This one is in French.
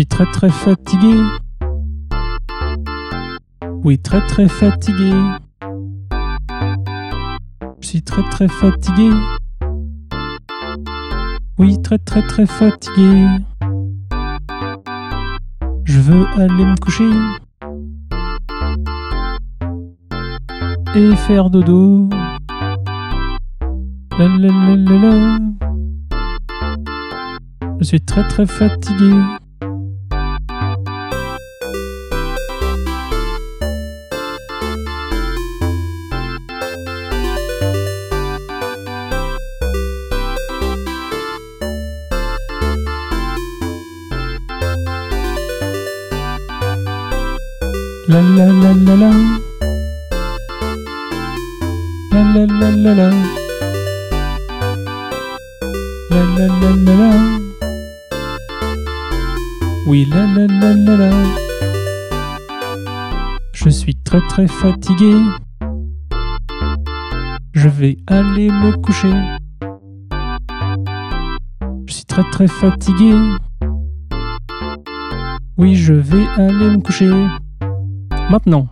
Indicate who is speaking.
Speaker 1: suis très très fatigué. Oui, très très fatigué. Je suis très très fatigué. Oui, très très très fatigué. Je veux aller me coucher. Et faire dodo. La la la la la. Je suis très très fatigué. La la la la la. La la la la la. La la la la la. Oui, la la la la la. Je suis très très fatigué. Je vais aller me coucher. Je suis très très fatigué. Oui, je vais aller me coucher. Maintenant.